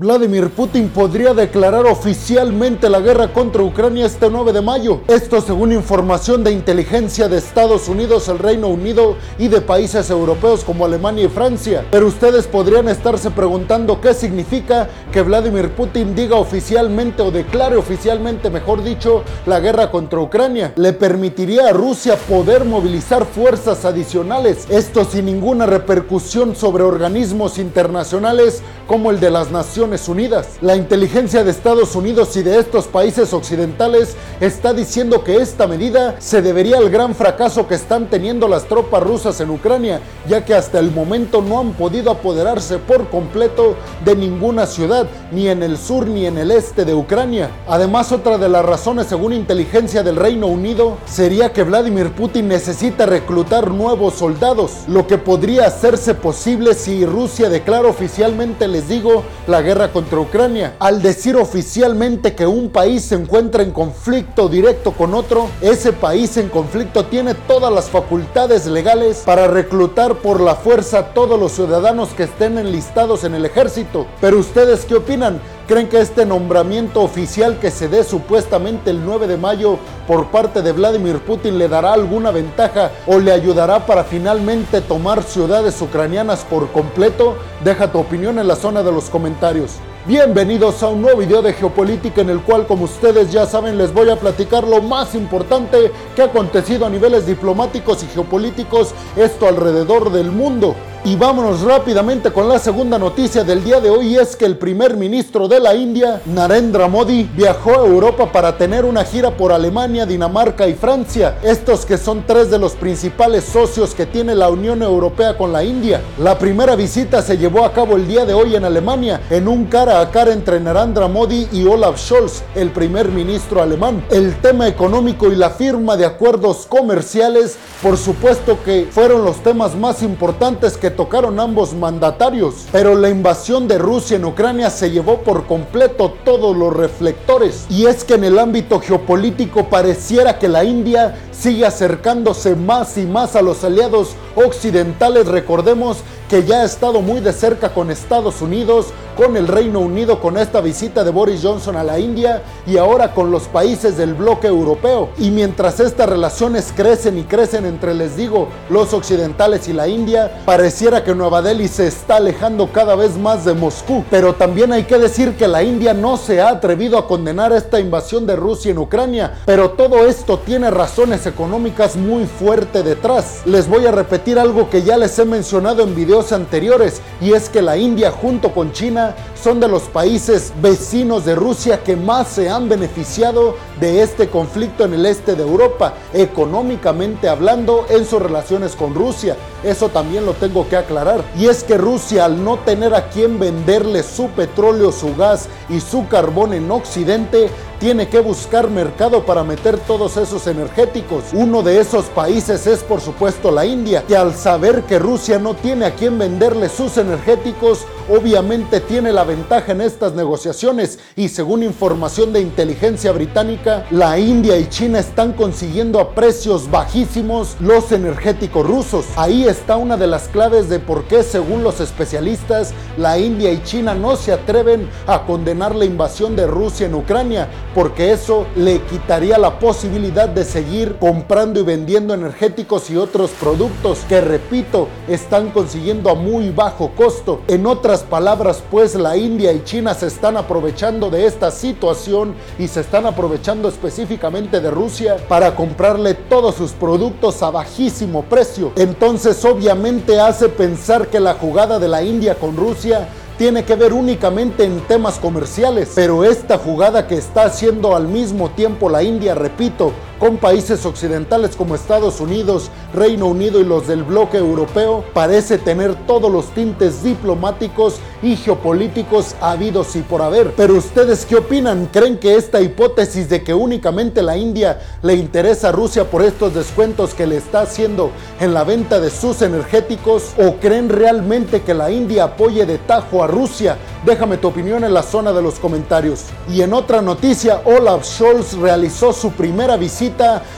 Vladimir Putin podría declarar oficialmente la guerra contra Ucrania este 9 de mayo. Esto según información de inteligencia de Estados Unidos, el Reino Unido y de países europeos como Alemania y Francia. Pero ustedes podrían estarse preguntando qué significa que Vladimir Putin diga oficialmente o declare oficialmente, mejor dicho, la guerra contra Ucrania. Le permitiría a Rusia poder movilizar fuerzas adicionales, esto sin ninguna repercusión sobre organismos internacionales como el de las Naciones Unidas. La inteligencia de Estados Unidos y de estos países occidentales está diciendo que esta medida se debería al gran fracaso que están teniendo las tropas rusas en Ucrania, ya que hasta el momento no han podido apoderarse por completo de ninguna ciudad, ni en el sur ni en el este de Ucrania. Además, otra de las razones según inteligencia del Reino Unido sería que Vladimir Putin necesita reclutar nuevos soldados, lo que podría hacerse posible si Rusia declara oficialmente, les digo, la guerra contra Ucrania. Al decir oficialmente que un país se encuentra en conflicto directo con otro, ese país en conflicto tiene todas las facultades legales para reclutar por la fuerza a todos los ciudadanos que estén enlistados en el ejército. Pero ustedes qué opinan? ¿Creen que este nombramiento oficial que se dé supuestamente el 9 de mayo por parte de Vladimir Putin le dará alguna ventaja o le ayudará para finalmente tomar ciudades ucranianas por completo? Deja tu opinión en la zona de los comentarios. Bienvenidos a un nuevo video de geopolítica en el cual, como ustedes ya saben, les voy a platicar lo más importante que ha acontecido a niveles diplomáticos y geopolíticos, esto alrededor del mundo. Y vámonos rápidamente con la segunda noticia del día de hoy es que el primer ministro de la India, Narendra Modi, viajó a Europa para tener una gira por Alemania, Dinamarca y Francia, estos que son tres de los principales socios que tiene la Unión Europea con la India. La primera visita se llevó a cabo el día de hoy en Alemania, en un cara a cara entre Narendra Modi y Olaf Scholz, el primer ministro alemán. El tema económico y la firma de acuerdos comerciales, por supuesto que fueron los temas más importantes que tocaron ambos mandatarios, pero la invasión de Rusia en Ucrania se llevó por completo todos los reflectores. Y es que en el ámbito geopolítico pareciera que la India sigue acercándose más y más a los aliados occidentales. Recordemos que ya ha estado muy de cerca con Estados Unidos, con el Reino Unido, con esta visita de Boris Johnson a la India y ahora con los países del bloque europeo. Y mientras estas relaciones crecen y crecen entre, les digo, los occidentales y la India, pareciera que Nueva Delhi se está alejando cada vez más de Moscú. Pero también hay que decir que la India no se ha atrevido a condenar esta invasión de Rusia en Ucrania, pero todo esto tiene razones económicas muy fuerte detrás. Les voy a repetir algo que ya les he mencionado en videos anteriores y es que la India junto con China son de los países vecinos de Rusia que más se han beneficiado de este conflicto en el este de Europa, económicamente hablando en sus relaciones con Rusia. Eso también lo tengo que aclarar. Y es que Rusia al no tener a quien venderle su petróleo, su gas y su carbón en Occidente, tiene que buscar mercado para meter todos esos energéticos. Uno de esos países es por supuesto la India, que al saber que Rusia no tiene a quien venderle sus energéticos, obviamente tiene la ventaja en estas negociaciones y según información de inteligencia británica, la India y China están consiguiendo a precios bajísimos los energéticos rusos. Ahí está una de las claves de por qué según los especialistas, la India y China no se atreven a condenar la invasión de Rusia en Ucrania porque eso le quitaría la posibilidad de seguir comprando y vendiendo energéticos y otros productos que, repito, están consiguiendo a muy bajo costo. En otras palabras, pues la India y China se están aprovechando de esta situación y se están aprovechando específicamente de Rusia para comprarle todos sus productos a bajísimo precio. Entonces, obviamente hace pensar que la jugada de la India con Rusia tiene que ver únicamente en temas comerciales, pero esta jugada que está haciendo al mismo tiempo la India, repito, con países occidentales como Estados Unidos, Reino Unido y los del bloque europeo, parece tener todos los tintes diplomáticos y geopolíticos habidos y por haber. Pero ustedes qué opinan? ¿Creen que esta hipótesis de que únicamente la India le interesa a Rusia por estos descuentos que le está haciendo en la venta de sus energéticos? ¿O creen realmente que la India apoye de tajo a Rusia? Déjame tu opinión en la zona de los comentarios. Y en otra noticia, Olaf Scholz realizó su primera visita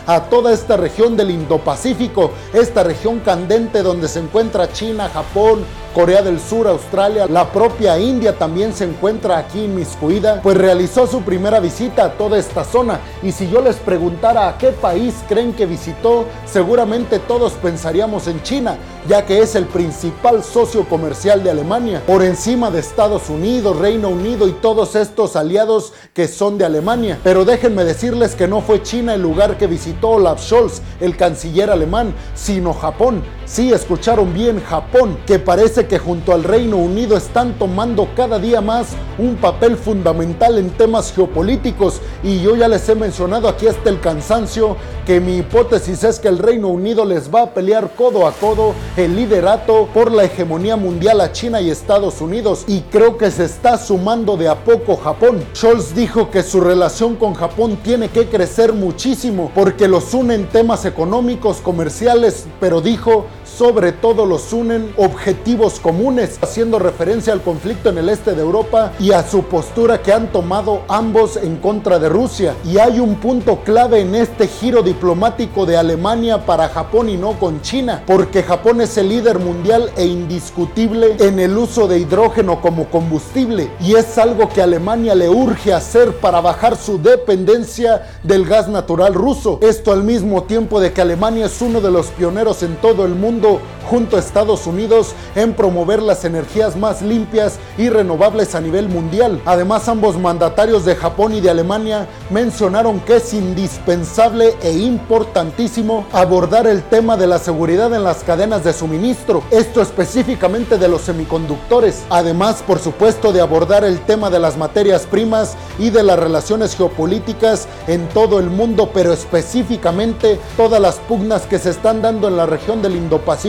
a toda esta región del Indo-Pacífico, esta región candente donde se encuentra China, Japón, Corea del Sur, Australia, la propia India también se encuentra aquí inmiscuida, pues realizó su primera visita a toda esta zona. Y si yo les preguntara a qué país creen que visitó, seguramente todos pensaríamos en China, ya que es el principal socio comercial de Alemania, por encima de Estados Unidos, Reino Unido y todos estos aliados que son de Alemania. Pero déjenme decirles que no fue China el lugar que visitó Olaf Scholz, el canciller alemán, sino Japón. Sí, escucharon bien, Japón, que parece que junto al Reino Unido están tomando cada día más un papel fundamental en temas geopolíticos y yo ya les he mencionado aquí hasta el cansancio que mi hipótesis es que el Reino Unido les va a pelear codo a codo el liderato por la hegemonía mundial a China y Estados Unidos y creo que se está sumando de a poco Japón. Scholz dijo que su relación con Japón tiene que crecer muchísimo porque los unen temas económicos, comerciales, pero dijo sobre todo los unen objetivos comunes, haciendo referencia al conflicto en el este de Europa y a su postura que han tomado ambos en contra de Rusia. Y hay un punto clave en este giro diplomático de Alemania para Japón y no con China, porque Japón es el líder mundial e indiscutible en el uso de hidrógeno como combustible y es algo que Alemania le urge hacer para bajar su dependencia del gas natural ruso. Esto al mismo tiempo de que Alemania es uno de los pioneros en todo el mundo junto a Estados Unidos en promover las energías más limpias y renovables a nivel mundial. Además, ambos mandatarios de Japón y de Alemania mencionaron que es indispensable e importantísimo abordar el tema de la seguridad en las cadenas de suministro, esto específicamente de los semiconductores. Además, por supuesto, de abordar el tema de las materias primas y de las relaciones geopolíticas en todo el mundo, pero específicamente todas las pugnas que se están dando en la región del Indo-Pacífico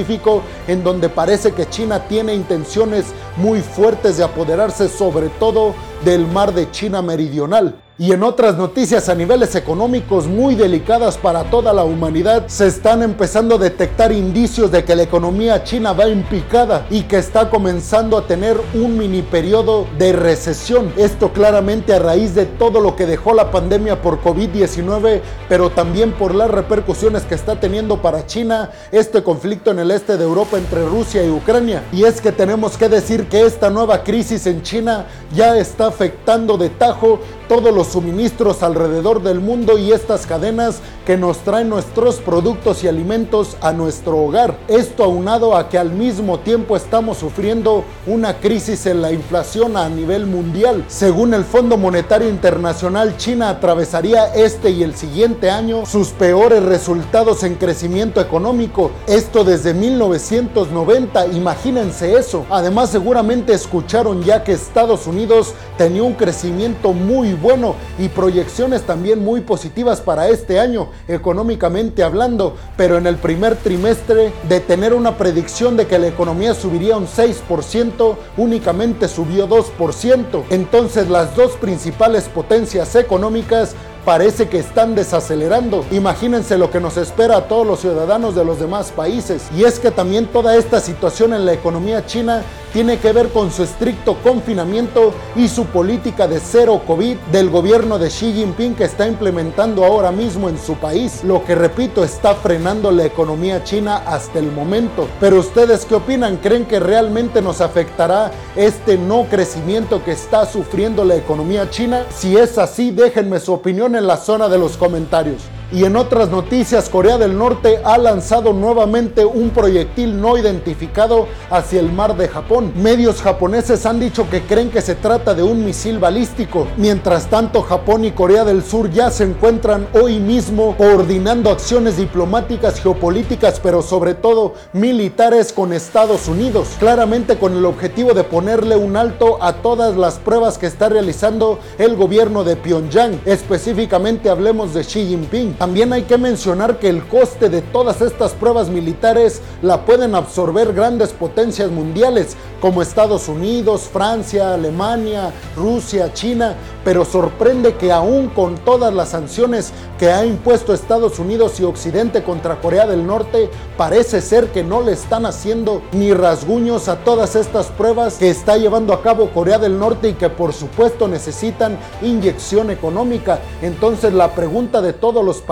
En donde parece que China tiene intenciones muy fuertes de apoderarse sobre todo del mar de China meridional. Y en otras noticias a niveles económicos muy delicadas para toda la humanidad, se están empezando a detectar indicios de que la economía china va en picada y que está comenzando a tener un mini periodo de recesión. Esto claramente a raíz de todo lo que dejó la pandemia por COVID-19, pero también por las repercusiones que está teniendo para China este conflicto en el este de Europa entre Rusia y Ucrania. Y es que tenemos que decir que esta nueva crisis en China ya está afectando de tajo todos los suministros alrededor del mundo y estas cadenas que nos traen nuestros productos y alimentos a nuestro hogar. Esto aunado a que al mismo tiempo estamos sufriendo una crisis en la inflación a nivel mundial. Según el Fondo Monetario Internacional, China atravesaría este y el siguiente año sus peores resultados en crecimiento económico. Esto desde 1990, imagínense eso. Además seguramente escucharon ya que Estados Unidos tenía un crecimiento muy bueno y proyecciones también muy positivas para este año, económicamente hablando, pero en el primer trimestre de tener una predicción de que la economía subiría un 6%, únicamente subió 2%. Entonces las dos principales potencias económicas parece que están desacelerando. Imagínense lo que nos espera a todos los ciudadanos de los demás países. Y es que también toda esta situación en la economía china tiene que ver con su estricto confinamiento y su política de cero COVID del gobierno de Xi Jinping que está implementando ahora mismo en su país, lo que repito está frenando la economía china hasta el momento. Pero ustedes qué opinan? ¿Creen que realmente nos afectará este no crecimiento que está sufriendo la economía china? Si es así, déjenme su opinión en la zona de los comentarios. Y en otras noticias, Corea del Norte ha lanzado nuevamente un proyectil no identificado hacia el mar de Japón. Medios japoneses han dicho que creen que se trata de un misil balístico. Mientras tanto, Japón y Corea del Sur ya se encuentran hoy mismo coordinando acciones diplomáticas, geopolíticas, pero sobre todo militares con Estados Unidos. Claramente con el objetivo de ponerle un alto a todas las pruebas que está realizando el gobierno de Pyongyang. Específicamente hablemos de Xi Jinping. También hay que mencionar que el coste de todas estas pruebas militares la pueden absorber grandes potencias mundiales como Estados Unidos, Francia, Alemania, Rusia, China, pero sorprende que aún con todas las sanciones que ha impuesto Estados Unidos y Occidente contra Corea del Norte, parece ser que no le están haciendo ni rasguños a todas estas pruebas que está llevando a cabo Corea del Norte y que por supuesto necesitan inyección económica. Entonces la pregunta de todos los países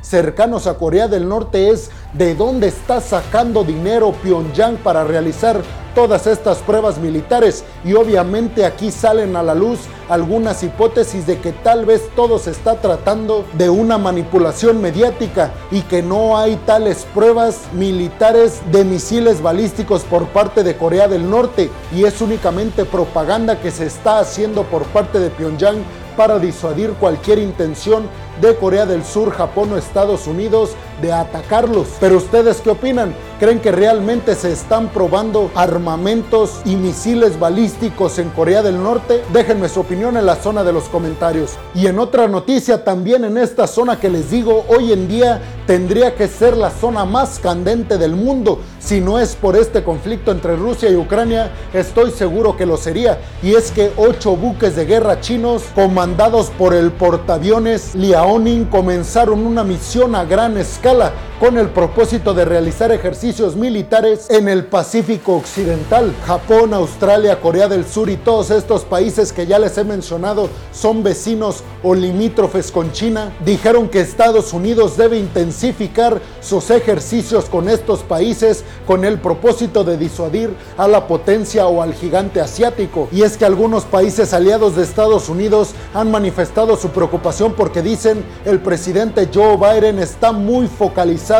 cercanos a Corea del Norte es ¿de dónde está sacando dinero Pyongyang para realizar todas estas pruebas militares y obviamente aquí salen a la luz algunas hipótesis de que tal vez todo se está tratando de una manipulación mediática y que no hay tales pruebas militares de misiles balísticos por parte de Corea del Norte. Y es únicamente propaganda que se está haciendo por parte de Pyongyang para disuadir cualquier intención de Corea del Sur, Japón o Estados Unidos de atacarlos. Pero ustedes qué opinan? ¿Creen que realmente se están probando armamentos y misiles balísticos en Corea del Norte? Déjenme su opinión en la zona de los comentarios. Y en otra noticia, también en esta zona que les digo, hoy en día tendría que ser la zona más candente del mundo. Si no es por este conflicto entre Rusia y Ucrania, estoy seguro que lo sería. Y es que ocho buques de guerra chinos, comandados por el portaaviones Liaoning, comenzaron una misión a gran escala escala con el propósito de realizar ejercicios militares en el Pacífico Occidental. Japón, Australia, Corea del Sur y todos estos países que ya les he mencionado son vecinos o limítrofes con China, dijeron que Estados Unidos debe intensificar sus ejercicios con estos países con el propósito de disuadir a la potencia o al gigante asiático. Y es que algunos países aliados de Estados Unidos han manifestado su preocupación porque dicen el presidente Joe Biden está muy focalizado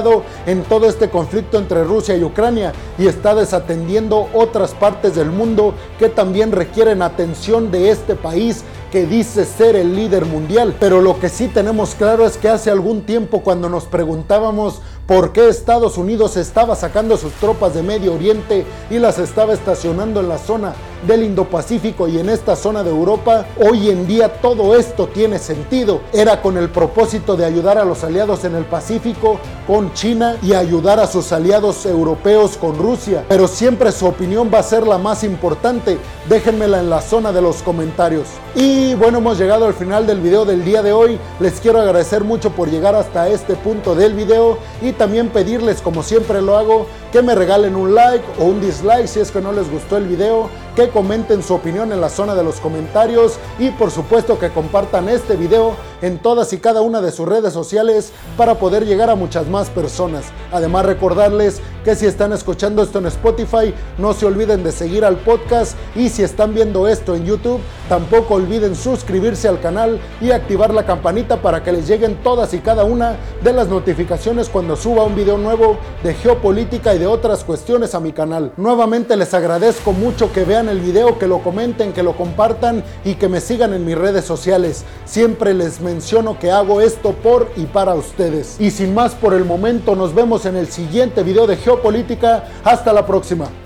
en todo este conflicto entre Rusia y Ucrania y está desatendiendo otras partes del mundo que también requieren atención de este país que dice ser el líder mundial. Pero lo que sí tenemos claro es que hace algún tiempo cuando nos preguntábamos por qué Estados Unidos estaba sacando sus tropas de Medio Oriente y las estaba estacionando en la zona del Indo-Pacífico y en esta zona de Europa, hoy en día todo esto tiene sentido. Era con el propósito de ayudar a los aliados en el Pacífico con China y ayudar a sus aliados europeos con Rusia. Pero siempre su opinión va a ser la más importante. Déjenmela en la zona de los comentarios. Y bueno, hemos llegado al final del video del día de hoy. Les quiero agradecer mucho por llegar hasta este punto del video y también pedirles, como siempre lo hago, que me regalen un like o un dislike si es que no les gustó el video, que comenten su opinión en la zona de los comentarios y por supuesto que compartan este video en todas y cada una de sus redes sociales para poder llegar a muchas más personas. Además recordarles que si están escuchando esto en Spotify, no se olviden de seguir al podcast y si están viendo esto en YouTube, tampoco olviden suscribirse al canal y activar la campanita para que les lleguen todas y cada una de las notificaciones cuando suba un video nuevo de geopolítica y de otras cuestiones a mi canal. Nuevamente les agradezco mucho que el video, que lo comenten, que lo compartan y que me sigan en mis redes sociales. Siempre les menciono que hago esto por y para ustedes. Y sin más por el momento, nos vemos en el siguiente video de geopolítica. Hasta la próxima.